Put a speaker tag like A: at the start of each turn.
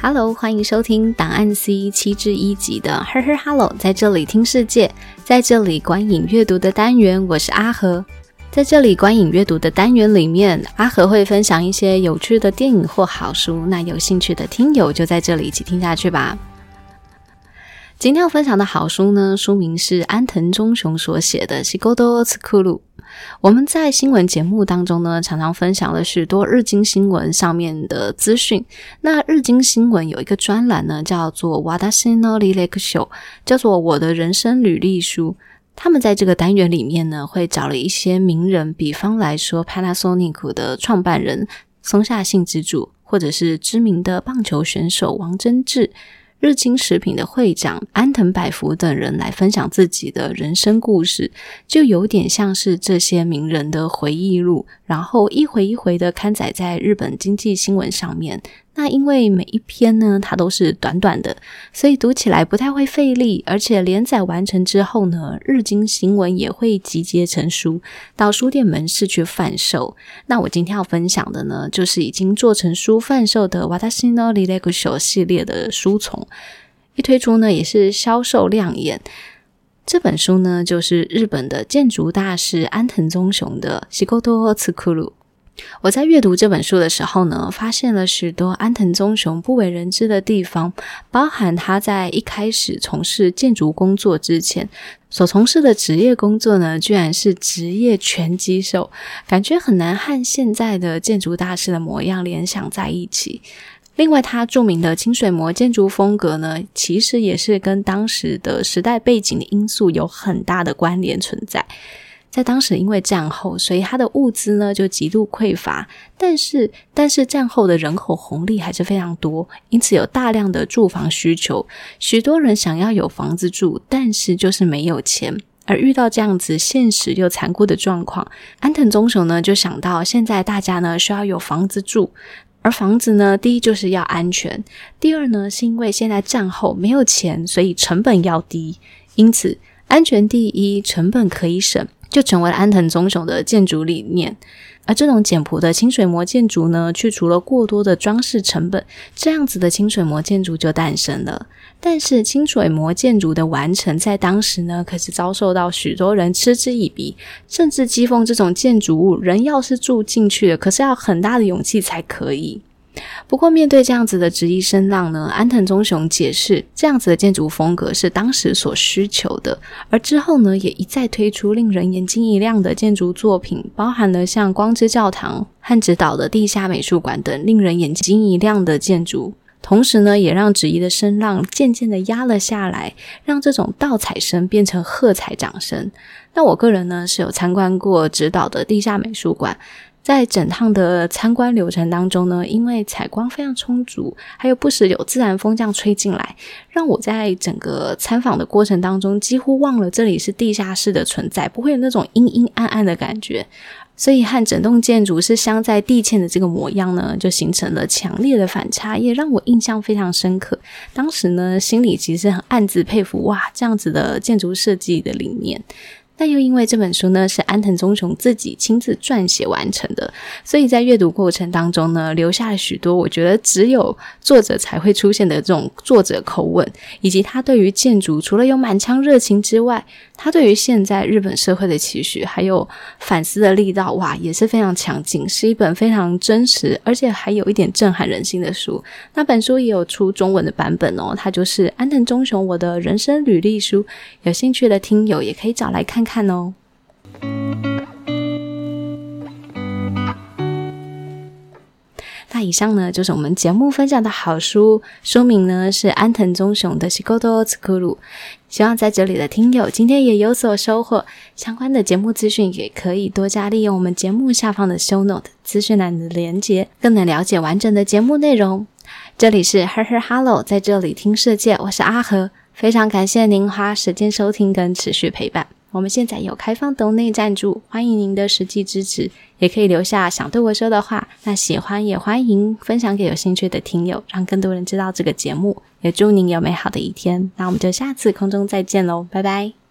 A: Hello，欢迎收听档案 C 七至一集的呵呵 Hello，在这里听世界，在这里观影阅读的单元，我是阿和。在这里观影阅读的单元里面，阿和会分享一些有趣的电影或好书，那有兴趣的听友就在这里一起听下去吧。今天要分享的好书呢，书名是安藤忠雄所写的《西沟多次库鲁》。我们在新闻节目当中呢，常常分享了许多日经新闻上面的资讯。那日经新闻有一个专栏呢，叫做《Wadashi no Lileku Show》，叫做我的人生履历书。他们在这个单元里面呢，会找了一些名人，比方来说，Panasonic 的创办人松下幸之助，或者是知名的棒球选手王贞治。日清食品的会长安藤百福等人来分享自己的人生故事，就有点像是这些名人的回忆录，然后一回一回的刊载在日本经济新闻上面。那因为每一篇呢，它都是短短的，所以读起来不太会费力，而且连载完成之后呢，日经新闻也会集结成书，到书店门市去贩售。那我今天要分享的呢，就是已经做成书贩售的《Watashi no Lileku Show》系列的书丛，一推出呢，也是销售亮眼。这本书呢，就是日本的建筑大师安藤忠雄的《Shikoto Tsukuru》。我在阅读这本书的时候呢，发现了许多安藤忠雄不为人知的地方，包含他在一开始从事建筑工作之前所从事的职业工作呢，居然是职业拳击手，感觉很难和现在的建筑大师的模样联想在一起。另外，他著名的清水模建筑风格呢，其实也是跟当时的时代背景的因素有很大的关联存在。在当时，因为战后，所以它的物资呢就极度匮乏。但是，但是战后的人口红利还是非常多，因此有大量的住房需求。许多人想要有房子住，但是就是没有钱。而遇到这样子现实又残酷的状况，安藤忠雄呢就想到，现在大家呢需要有房子住，而房子呢，第一就是要安全，第二呢是因为现在战后没有钱，所以成本要低。因此，安全第一，成本可以省。就成为了安藤忠雄的建筑理念，而这种简朴的清水模建筑呢，去除了过多的装饰成本，这样子的清水模建筑就诞生了。但是清水模建筑的完成，在当时呢，可是遭受到许多人嗤之以鼻，甚至讥讽这种建筑物，人要是住进去了，可是要很大的勇气才可以。不过，面对这样子的质疑声浪呢，安藤忠雄解释，这样子的建筑风格是当时所需求的。而之后呢，也一再推出令人眼睛一亮的建筑作品，包含了像光之教堂和指导的地下美术馆等令人眼睛一亮的建筑。同时呢，也让质疑的声浪渐渐的压了下来，让这种倒彩声变成喝彩掌声。那我个人呢，是有参观过指导的地下美术馆。在整趟的参观流程当中呢，因为采光非常充足，还有不时有自然风这样吹进来，让我在整个参访的过程当中几乎忘了这里是地下室的存在，不会有那种阴阴暗暗的感觉。所以和整栋建筑是镶在地嵌的这个模样呢，就形成了强烈的反差，也让我印象非常深刻。当时呢，心里其实很暗自佩服，哇，这样子的建筑设计的理念。但又因为这本书呢是安藤忠雄自己亲自撰写完成的，所以在阅读过程当中呢，留下了许多我觉得只有作者才会出现的这种作者口吻，以及他对于建筑除了有满腔热情之外，他对于现在日本社会的期许还有反思的力道，哇，也是非常强劲，是一本非常真实而且还有一点震撼人心的书。那本书也有出中文的版本哦，它就是安藤忠雄我的人生履历书，有兴趣的听友也可以找来看。看看哦，那以上呢就是我们节目分享的好书，书名呢是安藤忠雄的《西沟多斯库鲁》。希望在这里的听友今天也有所收获。相关的节目资讯也可以多加利用我们节目下方的 Show Note 资讯栏的连接，更能了解完整的节目内容。这里是 Her Her Hello，在这里听世界，我是阿和，非常感谢您花时间收听跟持续陪伴。我们现在有开放抖内赞助，欢迎您的实际支持，也可以留下想对我说的话。那喜欢也欢迎分享给有兴趣的听友，让更多人知道这个节目。也祝您有美好的一天。那我们就下次空中再见喽，拜拜。